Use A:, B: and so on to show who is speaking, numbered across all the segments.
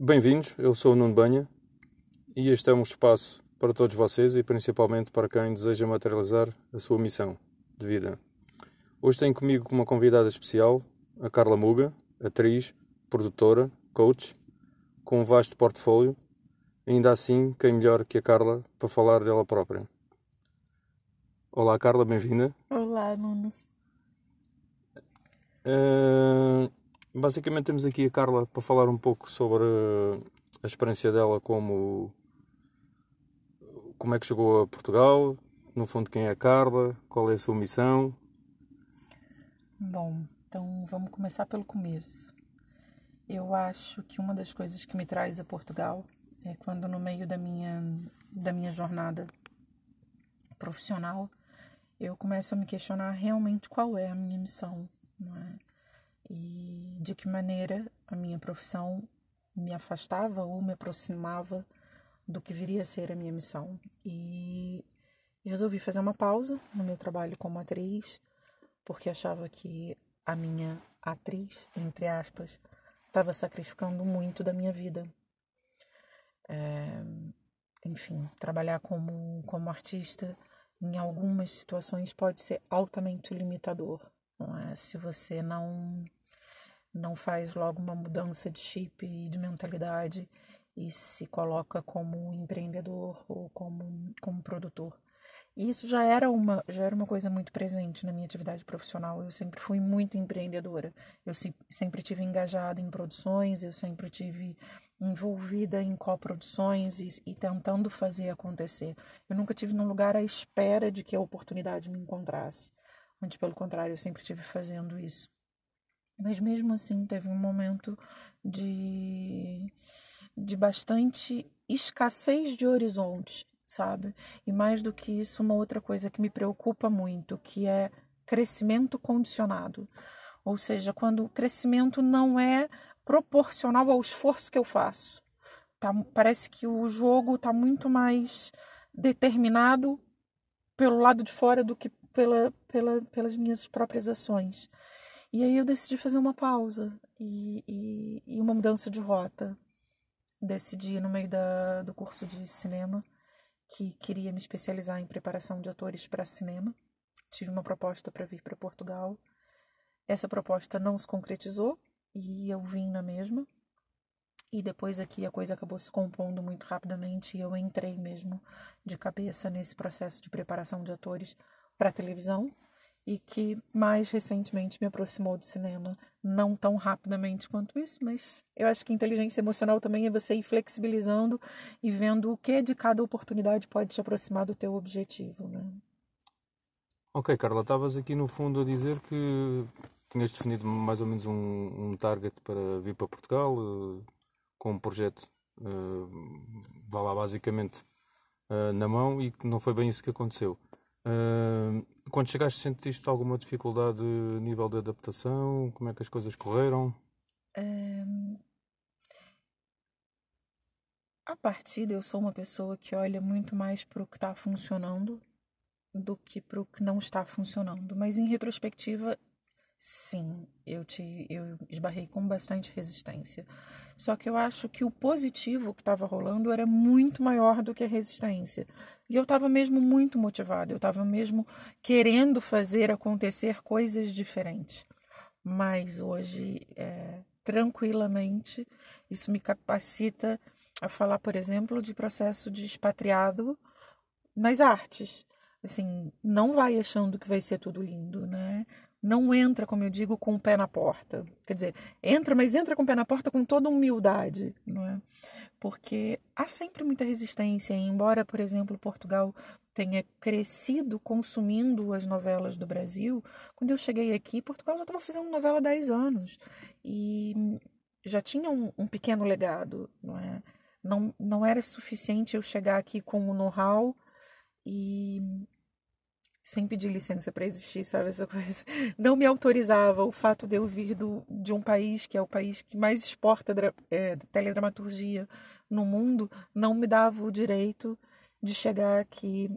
A: Bem-vindos, eu sou o Nuno Banha e este é um espaço para todos vocês e principalmente para quem deseja materializar a sua missão de vida. Hoje tenho comigo uma convidada especial, a Carla Muga, atriz, produtora, coach, com um vasto portfólio. Ainda assim, quem melhor que a Carla para falar dela própria? Olá, Carla, bem-vinda.
B: Olá, Nuno.
A: Uh, basicamente, temos aqui a Carla para falar um pouco sobre a experiência dela como. Como é que chegou a Portugal, no fundo, quem é a Carla, qual é a sua missão.
B: Bom, então vamos começar pelo começo. Eu acho que uma das coisas que me traz a Portugal é quando no meio da minha da minha jornada profissional eu começo a me questionar realmente qual é a minha missão, não é? E de que maneira a minha profissão me afastava ou me aproximava do que viria a ser a minha missão. E resolvi fazer uma pausa no meu trabalho como atriz, porque achava que a minha atriz, entre aspas, estava sacrificando muito da minha vida. É, enfim, trabalhar como, como artista em algumas situações pode ser altamente limitador. Não é? Se você não não faz logo uma mudança de chip e de mentalidade e se coloca como empreendedor ou como, como produtor. E isso já era uma já era uma coisa muito presente na minha atividade profissional. Eu sempre fui muito empreendedora. Eu se, sempre tive engajada em produções, eu sempre tive envolvida em coproduções e, e tentando fazer acontecer. Eu nunca tive num lugar à espera de que a oportunidade me encontrasse. Antes, pelo contrário, eu sempre estive fazendo isso. Mas mesmo assim, teve um momento de, de bastante escassez de horizontes sabe? E mais do que isso, uma outra coisa que me preocupa muito, que é crescimento condicionado. Ou seja, quando o crescimento não é proporcional ao esforço que eu faço. Tá, parece que o jogo está muito mais determinado pelo lado de fora do que pela, pela, pelas minhas próprias ações. E aí eu decidi fazer uma pausa e, e, e uma mudança de rota. Decidi, no meio da, do curso de cinema, que queria me especializar em preparação de atores para cinema. Tive uma proposta para vir para Portugal. Essa proposta não se concretizou e eu vim na mesma. E depois aqui a coisa acabou se compondo muito rapidamente e eu entrei mesmo de cabeça nesse processo de preparação de atores para televisão e que mais recentemente me aproximou do cinema, não tão rapidamente quanto isso, mas eu acho que inteligência emocional também é você ir flexibilizando e vendo o que de cada oportunidade pode te aproximar do teu objetivo, né?
A: Ok, Carla, estavas aqui no fundo a dizer que tinhas definido mais ou menos um, um target para vir para Portugal uh, com um projeto, uh, vá lá basicamente uh, na mão e que não foi bem isso que aconteceu. Uh, quando chegaste, sentiste alguma dificuldade a nível de adaptação? Como é que as coisas correram? Um,
B: a partida, eu sou uma pessoa que olha muito mais para o que está funcionando do que para o que não está funcionando. Mas em retrospectiva, sim, eu te eu esbarrei com bastante resistência. Só que eu acho que o positivo que estava rolando era muito maior do que a resistência. E eu estava mesmo muito motivada, eu estava mesmo querendo fazer acontecer coisas diferentes. Mas hoje, é, tranquilamente, isso me capacita a falar, por exemplo, de processo de expatriado nas artes. Assim, não vai achando que vai ser tudo lindo, né? Não entra, como eu digo, com o pé na porta. Quer dizer, entra, mas entra com o pé na porta com toda humildade, não é? Porque há sempre muita resistência, embora, por exemplo, Portugal tenha crescido consumindo as novelas do Brasil, quando eu cheguei aqui, Portugal já estava fazendo novela há 10 anos e já tinha um, um pequeno legado, não é? Não, não era suficiente eu chegar aqui com o know-how e sem pedir licença para existir, sabe essa coisa? Não me autorizava o fato de eu vir do, de um país que é o país que mais exporta é, teledramaturgia no mundo, não me dava o direito de chegar aqui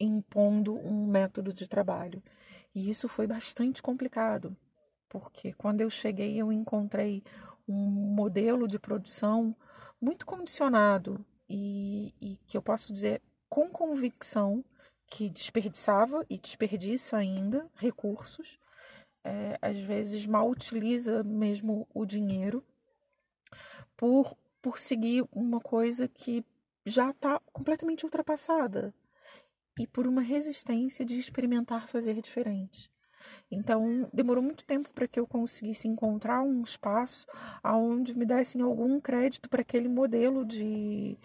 B: impondo um método de trabalho. E isso foi bastante complicado, porque quando eu cheguei eu encontrei um modelo de produção muito condicionado e, e que eu posso dizer com convicção que desperdiçava e desperdiça ainda recursos, é, às vezes mal utiliza mesmo o dinheiro por, por seguir uma coisa que já está completamente ultrapassada e por uma resistência de experimentar fazer diferente. Então, demorou muito tempo para que eu conseguisse encontrar um espaço onde me dessem algum crédito para aquele modelo de,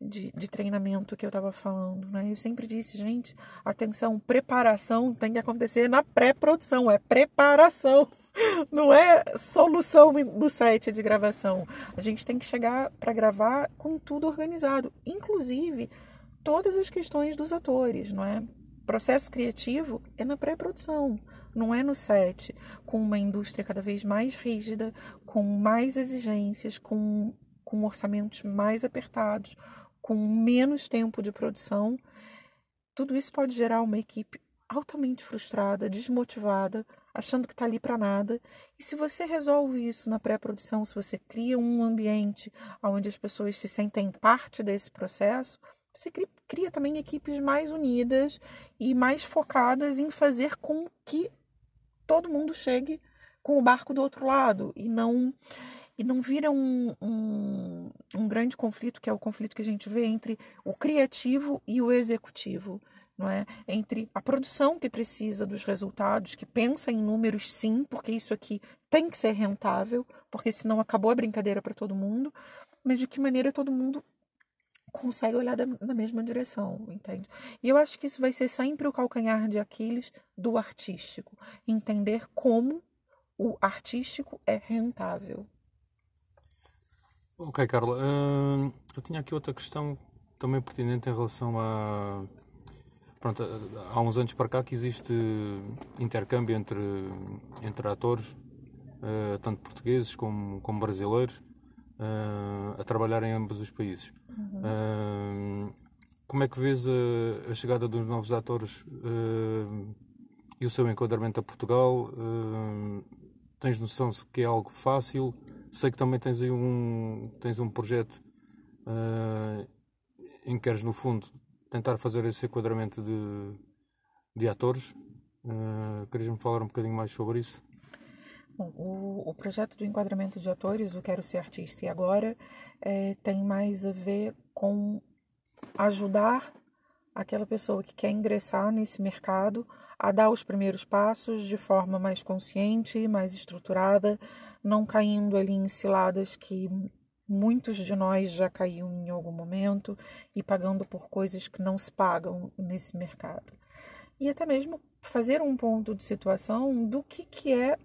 B: de, de, treinamento que eu estava falando. Né? Eu sempre disse, gente, atenção, preparação tem que acontecer na pré-produção, é preparação. Não é solução do set de gravação. A gente tem que chegar para gravar com tudo organizado, inclusive todas as questões dos atores, não é? Processo criativo é na pré-produção, não é no set, com uma indústria cada vez mais rígida, com mais exigências, com, com orçamentos mais apertados, com menos tempo de produção. Tudo isso pode gerar uma equipe altamente frustrada, desmotivada, achando que está ali para nada. E se você resolve isso na pré-produção, se você cria um ambiente onde as pessoas se sentem parte desse processo, você cria também equipes mais unidas e mais focadas em fazer com que todo mundo chegue com o barco do outro lado e não e não vira um, um, um grande conflito que é o conflito que a gente vê entre o criativo e o executivo não é? Entre a produção que precisa dos resultados, que pensa em números sim, porque isso aqui tem que ser rentável, porque senão acabou a brincadeira para todo mundo, mas de que maneira todo mundo consegue olhar da, na mesma direção, entende? E eu acho que isso vai ser sempre o calcanhar de Aquiles do artístico, entender como o artístico é rentável.
A: Ok, Carla. Uh, eu tinha aqui outra questão também pertinente em relação a. Pronto, há uns anos para cá que existe intercâmbio entre, entre atores, uh, tanto portugueses como, como brasileiros, uh, a trabalhar em ambos os países. Uhum. Uh, como é que vês a, a, chegada dos novos atores uh, e o seu enquadramento a Portugal? Tens noção se que é algo fácil? Sei que também tens aí um, tens um projeto em que queres, no fundo, tentar fazer esse enquadramento de, de atores. Uh, Querias-me falar um bocadinho mais sobre isso?
B: Bom, o, o projeto do enquadramento de atores, o Quero Ser Artista e Agora, é, tem mais a ver com ajudar aquela pessoa que quer ingressar nesse mercado a dar os primeiros passos de forma mais consciente, mais estruturada, não caindo ali em ciladas que muitos de nós já caíram em algum momento e pagando por coisas que não se pagam nesse mercado. E até mesmo fazer um ponto de situação do que, que é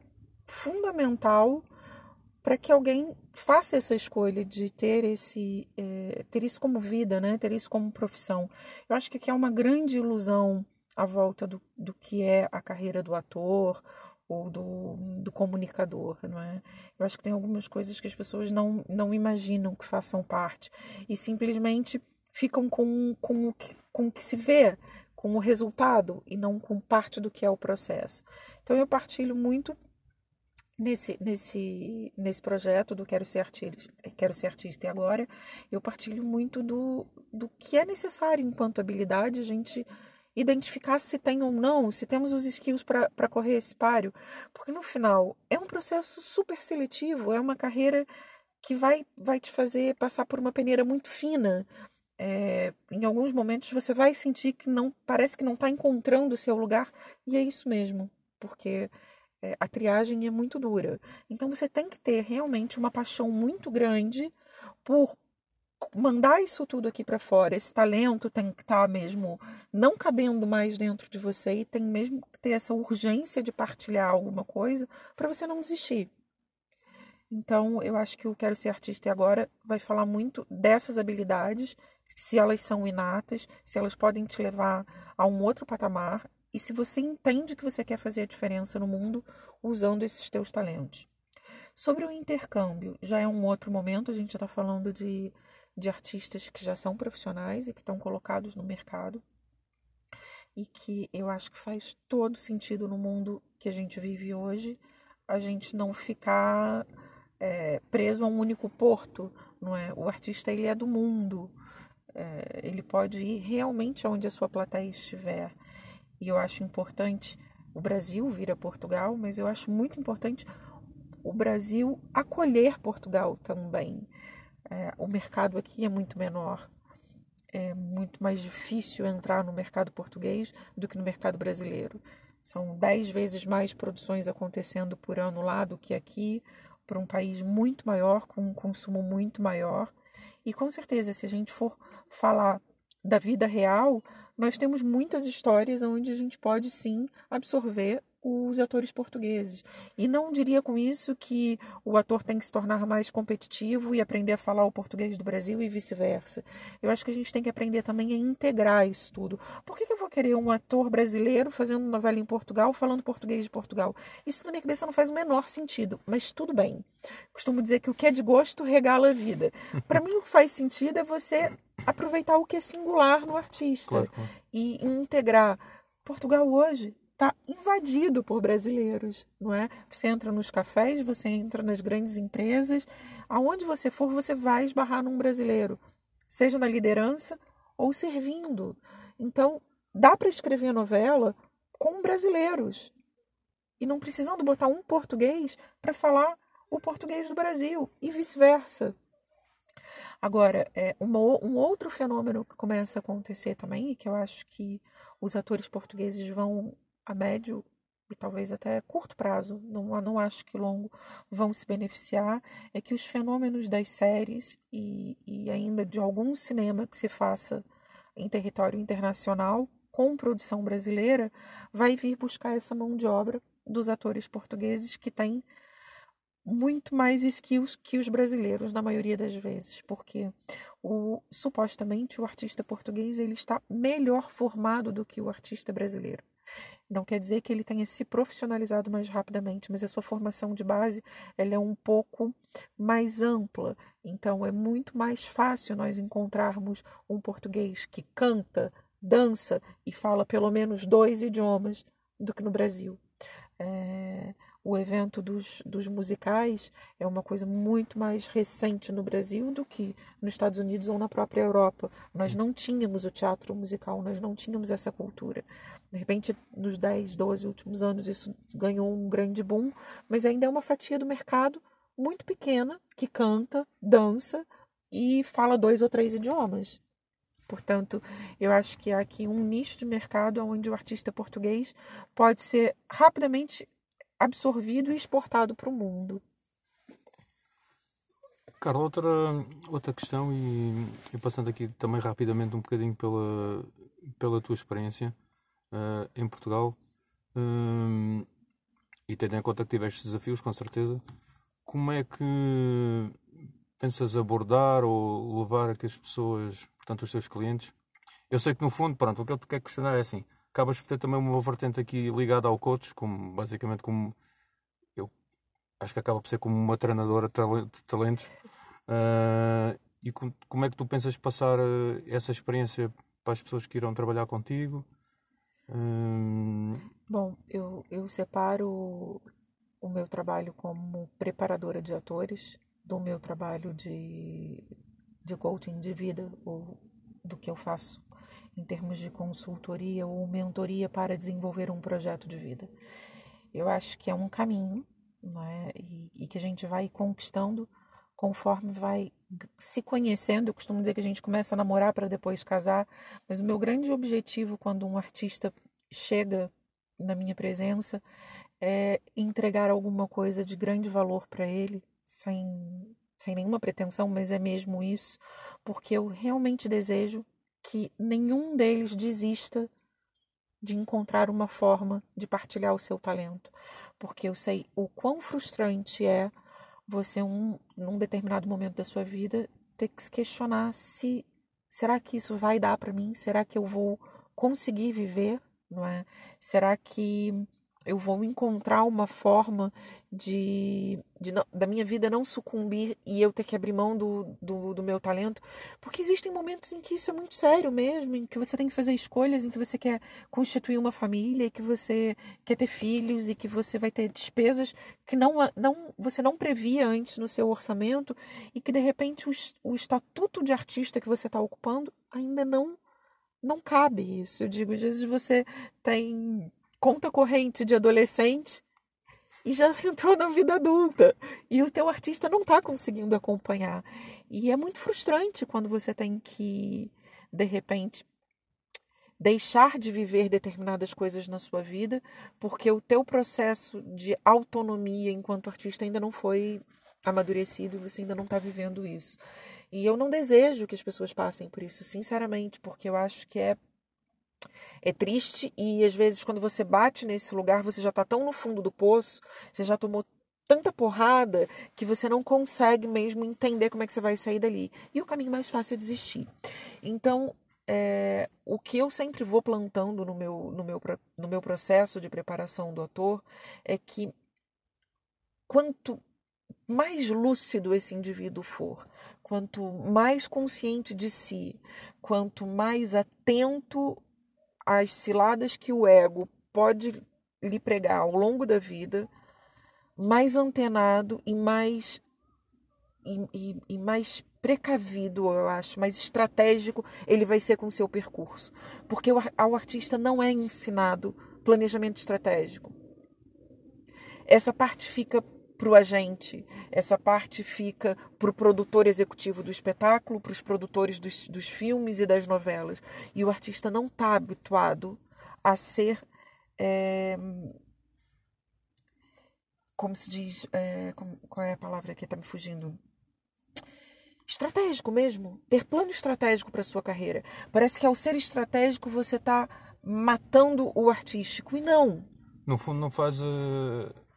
B: fundamental para que alguém faça essa escolha de ter esse é, ter isso como vida, né? Ter isso como profissão. Eu acho que aqui é uma grande ilusão à volta do, do que é a carreira do ator ou do, do comunicador, não é? Eu acho que tem algumas coisas que as pessoas não, não imaginam que façam parte e simplesmente ficam com, com, o que, com o que se vê, com o resultado e não com parte do que é o processo. Então eu partilho muito nesse, nesse, nesse projeto do Quero Ser Artista, Quero Ser Artista e agora, eu partilho muito do, do que é necessário enquanto habilidade a gente identificar se tem ou não, se temos os skills para correr esse páreo, porque no final é um processo super seletivo, é uma carreira que vai, vai te fazer passar por uma peneira muito fina. É, em alguns momentos você vai sentir que não parece que não está encontrando o seu lugar e é isso mesmo, porque é, a triagem é muito dura. Então você tem que ter realmente uma paixão muito grande por mandar isso tudo aqui para fora. Esse talento tem que estar tá mesmo não cabendo mais dentro de você e tem mesmo que ter essa urgência de partilhar alguma coisa para você não desistir. Então, eu acho que o Quero Ser Artista e Agora vai falar muito dessas habilidades, se elas são inatas, se elas podem te levar a um outro patamar e se você entende que você quer fazer a diferença no mundo usando esses teus talentos. Sobre o intercâmbio, já é um outro momento, a gente está falando de, de artistas que já são profissionais e que estão colocados no mercado e que eu acho que faz todo sentido no mundo que a gente vive hoje a gente não ficar é, preso a um único porto, não é? O artista ele é do mundo, é, ele pode ir realmente aonde a sua plateia estiver. E eu acho importante o Brasil vir a Portugal, mas eu acho muito importante o Brasil acolher Portugal também. É, o mercado aqui é muito menor, é muito mais difícil entrar no mercado português do que no mercado brasileiro. São dez vezes mais produções acontecendo por ano lá do que aqui, para um país muito maior, com um consumo muito maior. E com certeza, se a gente for falar da vida real, nós temos muitas histórias onde a gente pode sim absorver os atores portugueses. E não diria com isso que o ator tem que se tornar mais competitivo e aprender a falar o português do Brasil e vice-versa. Eu acho que a gente tem que aprender também a integrar isso tudo. Por que, que eu vou querer um ator brasileiro fazendo novela em Portugal, falando português de Portugal? Isso na minha cabeça não faz o menor sentido, mas tudo bem. Costumo dizer que o que é de gosto regala a vida. Para mim, o que faz sentido é você aproveitar o que é singular no artista claro. e integrar. Portugal hoje está invadido por brasileiros, não é? Você entra nos cafés, você entra nas grandes empresas, aonde você for, você vai esbarrar num brasileiro, seja na liderança ou servindo. Então, dá para escrever novela com brasileiros e não precisando botar um português para falar o português do Brasil e vice-versa. Agora, é, uma, um outro fenômeno que começa a acontecer também, e que eu acho que os atores portugueses vão a médio e talvez até curto prazo, não, não acho que longo, vão se beneficiar, é que os fenômenos das séries e, e ainda de algum cinema que se faça em território internacional com produção brasileira vai vir buscar essa mão de obra dos atores portugueses que têm muito mais skills que os brasileiros na maioria das vezes, porque o supostamente o artista português ele está melhor formado do que o artista brasileiro. Não quer dizer que ele tenha se profissionalizado mais rapidamente, mas a sua formação de base ela é um pouco mais ampla. Então é muito mais fácil nós encontrarmos um português que canta, dança e fala pelo menos dois idiomas do que no Brasil. É, o evento dos, dos musicais é uma coisa muito mais recente no Brasil do que nos Estados Unidos ou na própria Europa. Nós não tínhamos o teatro musical, nós não tínhamos essa cultura. De repente, nos 10, 12 últimos anos, isso ganhou um grande boom, mas ainda é uma fatia do mercado muito pequena que canta, dança e fala dois ou três idiomas. Portanto, eu acho que há aqui um nicho de mercado onde o artista português pode ser rapidamente absorvido e exportado para o mundo.
A: Carla, outra, outra questão, e, e, passando aqui também rapidamente um bocadinho pela, pela tua experiência uh, em Portugal, um, e tendo em conta que tiveste desafios, com certeza, como é que pensas abordar ou levar a que as pessoas, portanto, os teus clientes? Eu sei que no fundo, pronto, o que eu te quero questionar é assim: acabas por ter também uma vertente aqui ligada ao coach, como basicamente como eu acho que acaba por ser como uma treinadora de talentos. Uh, e com, como é que tu pensas passar uh, essa experiência para as pessoas que irão trabalhar contigo?
B: Uh... Bom, eu, eu separo o meu trabalho como preparadora de atores do meu trabalho de, de coaching de vida, ou do que eu faço em termos de consultoria ou mentoria para desenvolver um projeto de vida. Eu acho que é um caminho né, e, e que a gente vai conquistando conforme vai se conhecendo. Eu costumo dizer que a gente começa a namorar para depois casar, mas o meu grande objetivo quando um artista chega na minha presença é entregar alguma coisa de grande valor para ele, sem, sem nenhuma pretensão, mas é mesmo isso, porque eu realmente desejo que nenhum deles desista de encontrar uma forma de partilhar o seu talento, porque eu sei o quão frustrante é você um, num determinado momento da sua vida ter que se questionar se será que isso vai dar para mim? Será que eu vou conseguir viver, não é? Será que eu vou encontrar uma forma de, de da minha vida não sucumbir e eu ter que abrir mão do, do, do, meu talento, porque existem momentos em que isso é muito sério mesmo, em que você tem que fazer escolhas, em que você quer constituir uma família, que você quer ter filhos e que você vai ter despesas que não, não você não previa antes no seu orçamento e que de repente o, o estatuto de artista que você está ocupando ainda não não cabe isso. Eu digo, às vezes você tem conta corrente de adolescente e já entrou na vida adulta. E o teu artista não está conseguindo acompanhar. E é muito frustrante quando você tem que de repente deixar de viver determinadas coisas na sua vida porque o teu processo de autonomia enquanto artista ainda não foi amadurecido e você ainda não está vivendo isso. E eu não desejo que as pessoas passem por isso sinceramente porque eu acho que é é triste e às vezes quando você bate nesse lugar, você já está tão no fundo do poço, você já tomou tanta porrada que você não consegue mesmo entender como é que você vai sair dali. E o caminho mais fácil é desistir. Então, é, o que eu sempre vou plantando no meu, no, meu, no meu processo de preparação do ator é que quanto mais lúcido esse indivíduo for, quanto mais consciente de si, quanto mais atento as ciladas que o ego pode lhe pregar ao longo da vida, mais antenado e mais e, e, e, mais precavido, eu acho, mais estratégico ele vai ser com o seu percurso. Porque ao artista não é ensinado planejamento estratégico. Essa parte fica para o agente, essa parte fica para o produtor executivo do espetáculo, para os produtores dos, dos filmes e das novelas. E o artista não está habituado a ser. É, como se diz. É, como, qual é a palavra que está me fugindo? Estratégico mesmo. Ter plano estratégico para sua carreira. Parece que ao ser estratégico você está matando o artístico. E não.
A: No fundo, não faz. Uh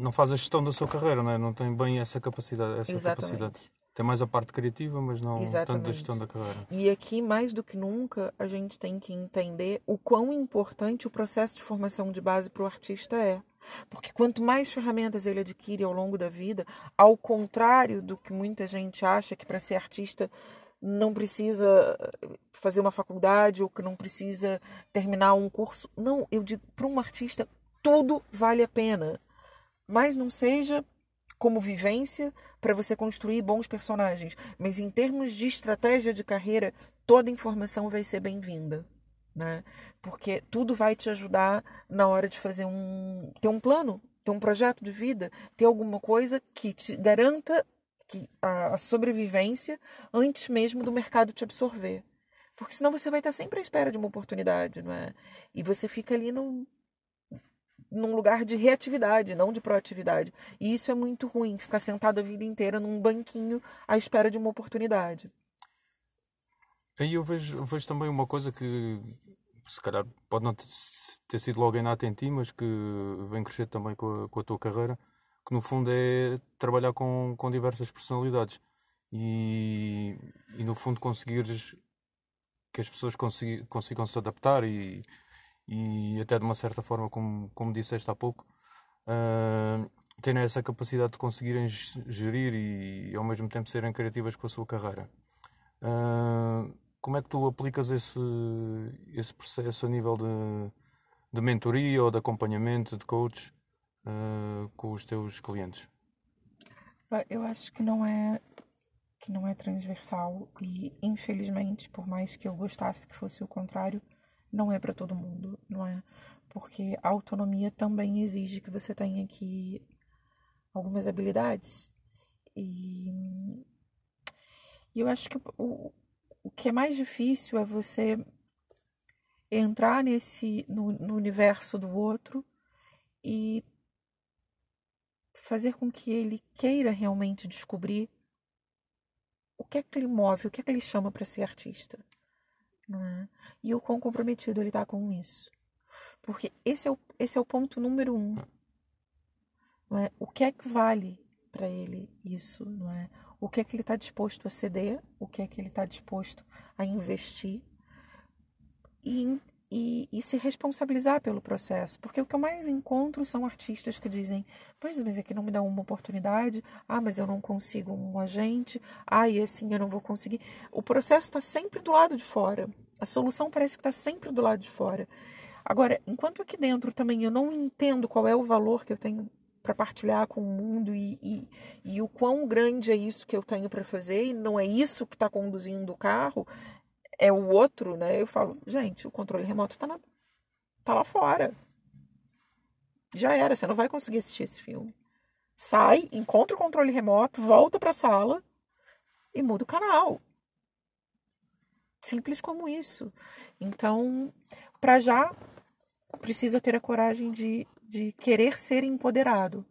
A: não faz a gestão da sua carreira, não é? Não tem bem essa capacidade. Essa
B: Exatamente.
A: capacidade. Tem mais a parte criativa, mas não
B: Exatamente.
A: tanto da gestão da carreira.
B: E aqui, mais do que nunca, a gente tem que entender o quão importante o processo de formação de base para o artista é. Porque quanto mais ferramentas ele adquire ao longo da vida, ao contrário do que muita gente acha que para ser artista não precisa fazer uma faculdade ou que não precisa terminar um curso. Não, eu digo, para um artista, tudo vale a pena mas não seja como vivência para você construir bons personagens, mas em termos de estratégia de carreira, toda informação vai ser bem-vinda, né? Porque tudo vai te ajudar na hora de fazer um ter um plano, ter um projeto de vida, ter alguma coisa que te garanta que a, a sobrevivência antes mesmo do mercado te absorver. Porque senão você vai estar sempre à espera de uma oportunidade, não é? E você fica ali no num lugar de reatividade, não de proatividade. E isso é muito ruim, ficar sentado a vida inteira num banquinho à espera de uma oportunidade.
A: Aí eu vejo, eu vejo também uma coisa que se calhar pode não ter sido logo inato em ti, mas que vem crescer também com a, com a tua carreira, que no fundo é trabalhar com, com diversas personalidades e, e no fundo conseguires que as pessoas consigam, consigam se adaptar e e até de uma certa forma, como, como disseste há pouco, uh, terem essa capacidade de conseguirem gerir e ao mesmo tempo serem criativas com a sua carreira. Uh, como é que tu aplicas esse, esse processo a nível de, de mentoria ou de acompanhamento, de coach uh, com os teus clientes?
B: Eu acho que não é que não é transversal e infelizmente, por mais que eu gostasse que fosse o contrário, não é para todo mundo, não é? Porque a autonomia também exige que você tenha aqui algumas habilidades. E, e eu acho que o, o que é mais difícil é você entrar nesse no, no universo do outro e fazer com que ele queira realmente descobrir o que é que ele move, o que é que ele chama para ser artista não é? E o quão comprometido ele está com isso. Porque esse é o, esse é o ponto número um. Não é? O que é que vale para ele isso, não é? O que é que ele está disposto a ceder, o que é que ele está disposto a investir. E, e, e, se responsabilizar pelo processo. Porque o que eu mais encontro são artistas que dizem: Pois, mas aqui não me dá uma oportunidade, ah, mas eu não consigo um agente, ah, e assim eu não vou conseguir. O processo está sempre do lado de fora. A solução parece que está sempre do lado de fora. Agora, enquanto aqui dentro também eu não entendo qual é o valor que eu tenho para partilhar com o mundo e, e, e, o quão grande é isso que eu tenho para fazer e não é isso que está conduzindo o carro, é o outro, né? Eu falo, gente, o controle remoto está tá lá fora. Já era, você não vai conseguir assistir esse filme. Sai, encontra o controle remoto, volta para a sala e muda o canal. Simples como isso. Então, para já, precisa ter a coragem de, de querer ser empoderado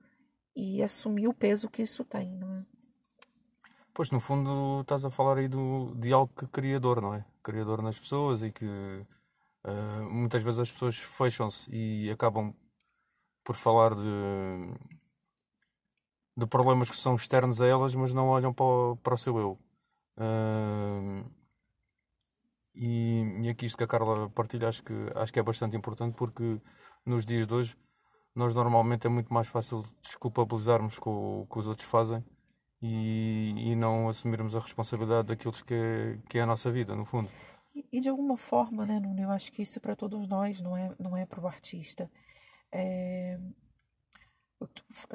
B: e assumir o peso que isso tem, não é?
A: Pois, no fundo, estás a falar aí do, de algo que criador, não é? Criador nas pessoas e que uh, muitas vezes as pessoas fecham-se e acabam por falar de, de problemas que são externos a elas, mas não olham para o, para o seu eu. Uh, e, e aqui isto que a Carla partilha acho que, acho que é bastante importante porque nos dias de hoje nós normalmente é muito mais fácil desculpabilizarmos com o que os outros fazem e, e não assumirmos a responsabilidade daquilo que que é a nossa vida, no fundo.
B: E, e de alguma forma, né, Nuno, eu acho que isso é para todos nós, não é, não é para o artista. É...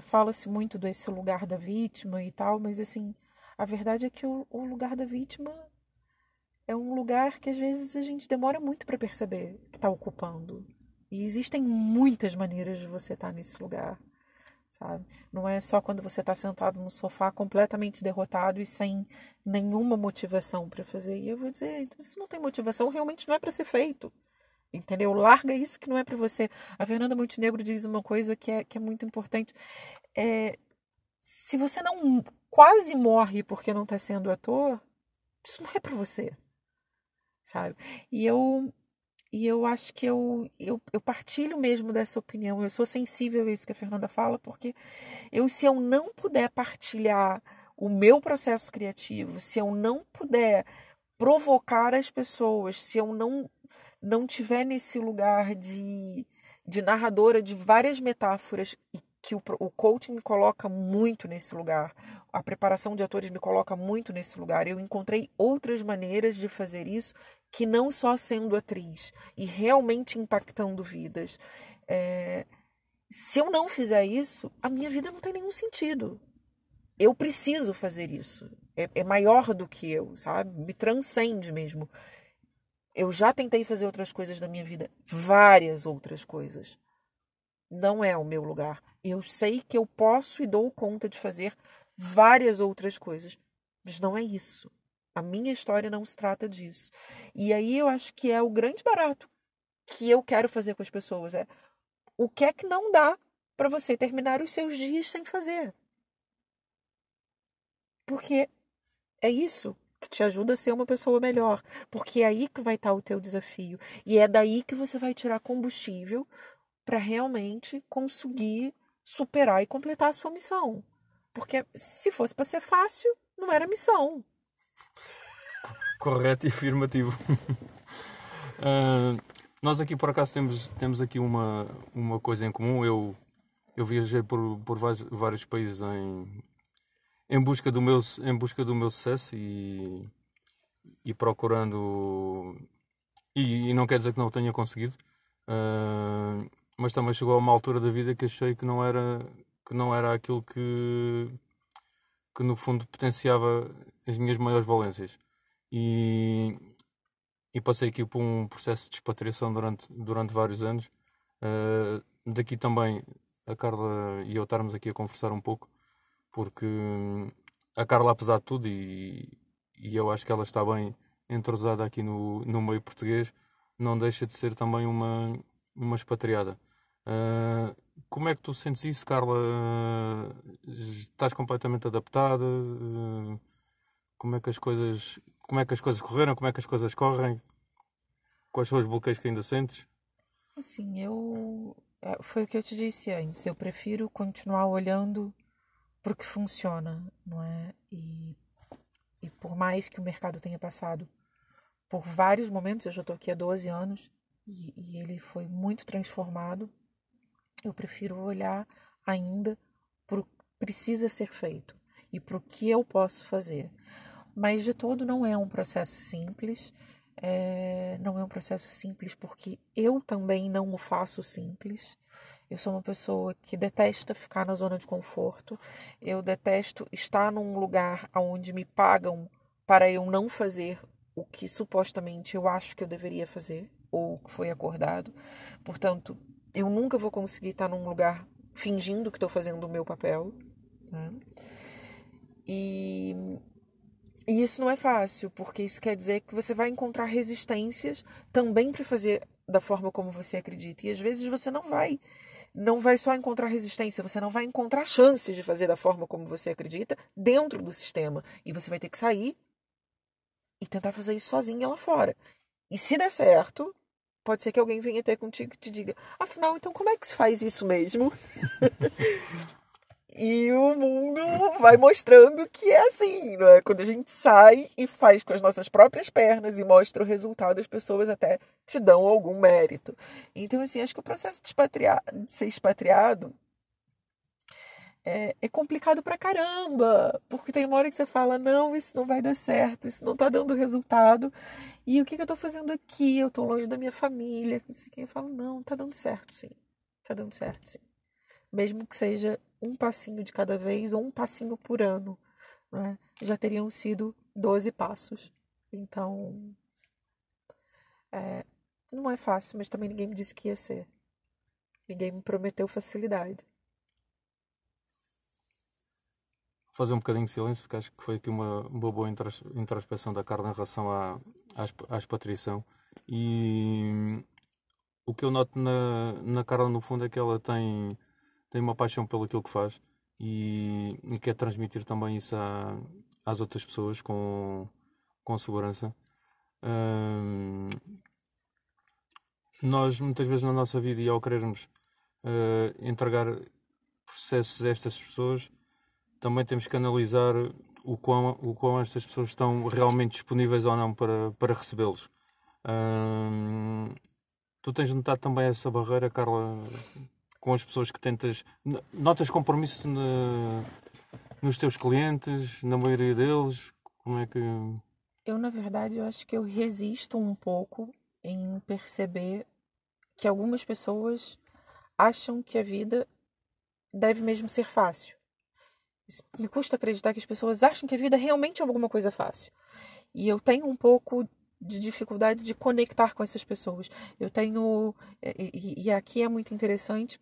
B: Fala-se muito desse lugar da vítima e tal, mas assim, a verdade é que o, o lugar da vítima é um lugar que às vezes a gente demora muito para perceber que está ocupando. E existem muitas maneiras de você estar tá nesse lugar sabe? Não é só quando você está sentado no sofá completamente derrotado e sem nenhuma motivação para fazer. E eu vou dizer, então se não tem motivação, realmente não é para ser feito. Entendeu? Larga isso que não é para você. A Fernanda Montenegro diz uma coisa que é, que é muito importante. É, se você não quase morre porque não está sendo ator, isso não é para você. Sabe? E eu e eu acho que eu, eu, eu partilho mesmo dessa opinião. Eu sou sensível a isso que a Fernanda fala, porque eu, se eu não puder partilhar o meu processo criativo, se eu não puder provocar as pessoas, se eu não não tiver nesse lugar de, de narradora de várias metáforas e que o, o coaching me coloca muito nesse lugar, a preparação de atores me coloca muito nesse lugar. Eu encontrei outras maneiras de fazer isso que não só sendo atriz e realmente impactando vidas. É, se eu não fizer isso, a minha vida não tem nenhum sentido. Eu preciso fazer isso. É, é maior do que eu, sabe? Me transcende mesmo. Eu já tentei fazer outras coisas da minha vida, várias outras coisas. Não é o meu lugar. Eu sei que eu posso e dou conta de fazer várias outras coisas, mas não é isso. A minha história não se trata disso. E aí eu acho que é o grande barato que eu quero fazer com as pessoas é o que é que não dá para você terminar os seus dias sem fazer. Porque é isso que te ajuda a ser uma pessoa melhor, porque é aí que vai estar o teu desafio e é daí que você vai tirar combustível para realmente conseguir superar e completar a sua missão. Porque se fosse para ser fácil, não era missão.
A: Correto e afirmativo. uh, nós aqui por acaso temos, temos aqui uma, uma coisa em comum. Eu, eu viajei por, por vários, vários países em, em, busca do meu, em busca do meu sucesso e, e procurando. E, e não quer dizer que não o tenha conseguido, uh, mas também chegou a uma altura da vida que achei que não era, que não era aquilo que, que no fundo potenciava as minhas maiores valências. E, e passei aqui por um processo de expatriação durante, durante vários anos. Uh, daqui também a Carla e eu estarmos aqui a conversar um pouco, porque a Carla, apesar de tudo, e, e eu acho que ela está bem entrosada aqui no, no meio português, não deixa de ser também uma, uma expatriada. Uh, como é que tu sentes isso, Carla? estás completamente adaptada? como é que as coisas, como é que as coisas correram? Como é que as coisas correm? Quais são os bloqueios que ainda sentes?
B: Assim, eu é, foi o que eu te disse antes. Eu prefiro continuar olhando porque funciona, não é? E, e por mais que o mercado tenha passado por vários momentos, eu já estou aqui há 12 anos, e, e ele foi muito transformado, eu prefiro olhar ainda para o que precisa ser feito e para o que eu posso fazer. Mas de todo não é um processo simples, é, não é um processo simples porque eu também não o faço simples. Eu sou uma pessoa que detesta ficar na zona de conforto. Eu detesto estar num lugar onde me pagam para eu não fazer o que supostamente eu acho que eu deveria fazer ou que foi acordado. Portanto, eu nunca vou conseguir estar num lugar fingindo que estou fazendo o meu papel. Né? E, e isso não é fácil, porque isso quer dizer que você vai encontrar resistências também para fazer da forma como você acredita. E às vezes você não vai não vai só encontrar resistência, você não vai encontrar chances de fazer da forma como você acredita dentro do sistema. E você vai ter que sair e tentar fazer isso sozinha lá fora. E se der certo, pode ser que alguém venha até contigo e te diga: afinal, então como é que se faz isso mesmo? E o mundo vai mostrando que é assim, não é? Quando a gente sai e faz com as nossas próprias pernas e mostra o resultado, as pessoas até te dão algum mérito. Então, assim, acho que o processo de, de ser expatriado é, é, complicado pra caramba, porque tem uma hora que você fala, não, isso não vai dar certo, isso não tá dando resultado, e o que, que eu tô fazendo aqui? Eu tô longe da minha família, não sei o que, eu falo, não, tá dando certo, sim, tá dando certo, sim. Mesmo que seja um passinho de cada vez ou um passinho por ano, né? já teriam sido 12 passos. Então, é, não é fácil, mas também ninguém me disse que ia ser. Ninguém me prometeu facilidade.
A: Vou fazer um bocadinho de silêncio, porque acho que foi aqui uma, uma boa introspeção da Carla em relação à, à, expatriação. E o que eu noto na, na Carla, no fundo, é que ela tem tem uma paixão pelo aquilo que faz e, e quer transmitir também isso à, às outras pessoas com, com segurança. nós, muitas vezes na nossa vida, e ao querermos uh, entregar processos a estas pessoas, também temos que analisar o quão, o quão estas pessoas estão realmente disponíveis ou não para, para recebê-los. tu tens notado também essa barreira, Carla, com as pessoas que tentas. Notas compromisso na, nos teus clientes, na maioria deles? Como é que.
B: Eu, na verdade, eu acho que eu resisto um pouco em perceber que algumas pessoas acham que a vida deve mesmo ser fácil. Me custa acreditar que as pessoas acham que a vida realmente é alguma coisa fácil. E eu tenho um pouco de dificuldade de conectar com essas pessoas. Eu tenho. E, e aqui é muito interessante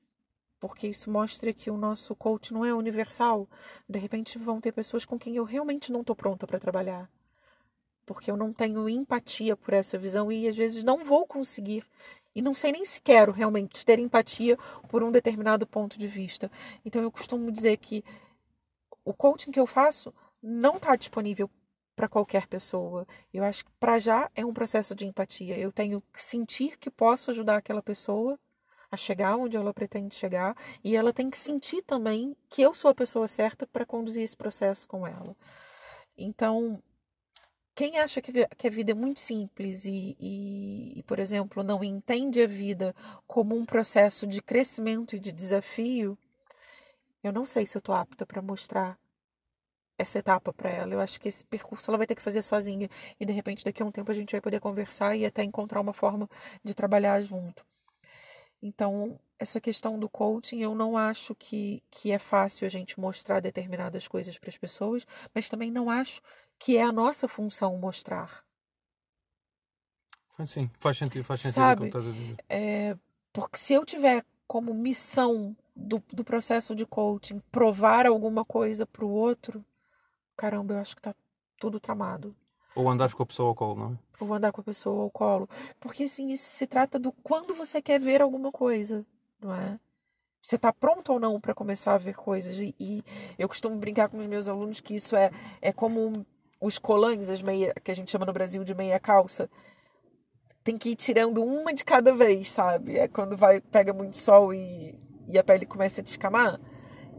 B: porque isso mostra que o nosso coach não é universal. De repente vão ter pessoas com quem eu realmente não estou pronta para trabalhar, porque eu não tenho empatia por essa visão e às vezes não vou conseguir e não sei nem se quero realmente ter empatia por um determinado ponto de vista. Então eu costumo dizer que o coaching que eu faço não está disponível para qualquer pessoa. Eu acho que para já é um processo de empatia. Eu tenho que sentir que posso ajudar aquela pessoa a chegar onde ela pretende chegar e ela tem que sentir também que eu sou a pessoa certa para conduzir esse processo com ela. Então, quem acha que a vida é muito simples e, e, e, por exemplo, não entende a vida como um processo de crescimento e de desafio, eu não sei se eu estou apta para mostrar essa etapa para ela. Eu acho que esse percurso ela vai ter que fazer sozinha e de repente daqui a um tempo a gente vai poder conversar e até encontrar uma forma de trabalhar junto. Então, essa questão do coaching, eu não acho que, que é fácil a gente mostrar determinadas coisas para as pessoas, mas também não acho que é a nossa função mostrar.
A: Sim, faz sentido, faz sentido Sabe, o que estás a dizer.
B: É, porque se eu tiver como missão do, do processo de coaching provar alguma coisa para o outro, caramba, eu acho que está tudo tramado.
A: Ou andar com a pessoa ao colo, não?
B: Ou andar com a pessoa ao colo. Porque, assim, isso se trata do quando você quer ver alguma coisa, não é? Você está pronto ou não para começar a ver coisas? E, e, eu costumo brincar com os meus alunos que isso é, é como os colãs, as meia, que a gente chama no Brasil de meia calça. Tem que ir tirando uma de cada vez, sabe? É quando vai pega muito sol e, e a pele começa a descamar.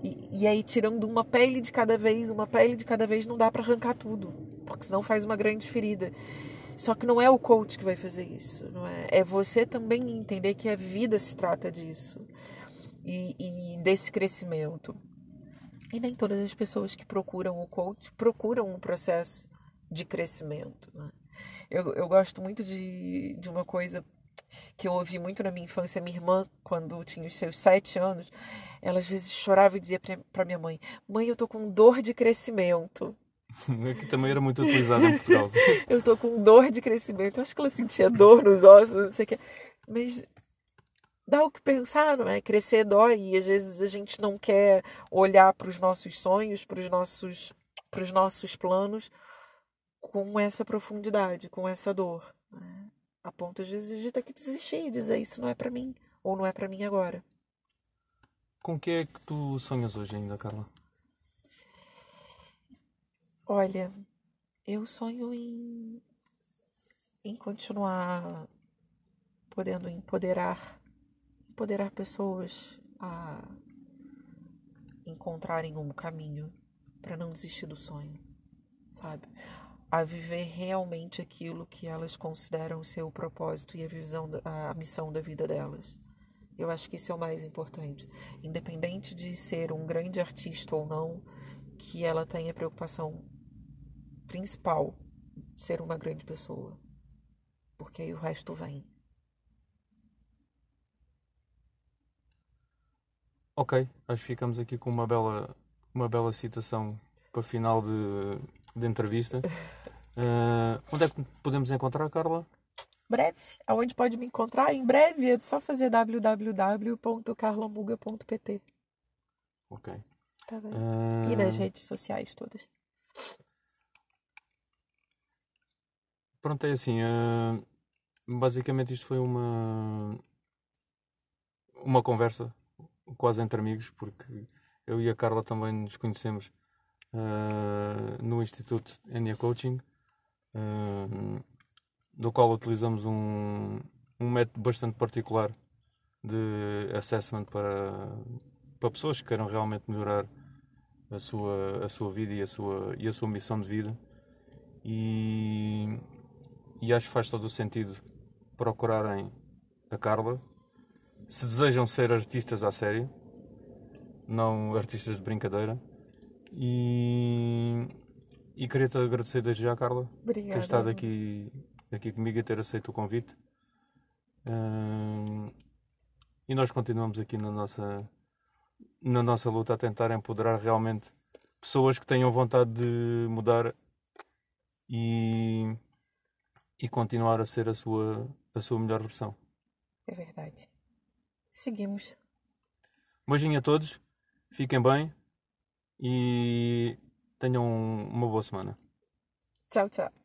B: E, e aí, tirando uma pele de cada vez, uma pele de cada vez, não dá para arrancar tudo, porque senão faz uma grande ferida. Só que não é o coach que vai fazer isso, não é? É você também entender que a vida se trata disso e, e desse crescimento. E nem todas as pessoas que procuram o coach procuram um processo de crescimento. Né? Eu, eu gosto muito de, de uma coisa que eu ouvi muito na minha infância. Minha irmã, quando tinha os seus sete anos, ela às vezes chorava e dizia para minha mãe: Mãe, eu tô com dor de crescimento.
A: É que também era muito utilizado em Portugal.
B: eu tô com dor de crescimento. Eu acho que ela sentia dor nos ossos, não sei o que. Mas dá o que pensar, não é? Crescer dói e às vezes a gente não quer olhar para os nossos sonhos, para os nossos, para os nossos planos com essa profundidade, com essa dor, né? A ponto de ter que desistir e dizer isso não é para mim ou não é para mim agora.
A: Com que é que tu sonhas hoje ainda, Carla?
B: Olha, eu sonho em, em continuar podendo empoderar empoderar pessoas a encontrarem um caminho para não desistir do sonho, sabe? A viver realmente aquilo que elas consideram ser o propósito e a visão, a missão da vida delas. Eu acho que isso é o mais importante. Independente de ser um grande artista ou não, que ela tenha preocupação principal ser uma grande pessoa. Porque aí o resto vem.
A: Ok, acho que ficamos aqui com uma bela, uma bela citação para final de, de entrevista. Uh, onde é que podemos encontrar, Carla?
B: Breve. Aonde pode me encontrar? Em breve. É só fazer www.carlamuga.pt.
A: Ok.
B: Tá bem. Uh... E nas redes sociais todas.
A: Pronto, é assim. Uh, basicamente isto foi uma uma conversa quase entre amigos, porque eu e a Carla também nos conhecemos uh, no Instituto Enya Coaching, uh, do qual utilizamos um, um método bastante particular de assessment para, para pessoas que queiram realmente melhorar a sua, a sua vida e a sua, e a sua missão de vida. E, e acho que faz todo o sentido procurarem a Carla se desejam ser artistas à sério, não artistas de brincadeira. E, e queria-te agradecer desde já, Carla,
B: Obrigada.
A: ter estado aqui, aqui comigo e ter aceito o convite. Um, e nós continuamos aqui na nossa, na nossa luta a tentar empoderar realmente pessoas que tenham vontade de mudar e, e continuar a ser a sua, a sua melhor versão.
B: É verdade. Seguimos.
A: Beijinho a todos, fiquem bem e tenham uma boa semana.
B: Tchau, tchau.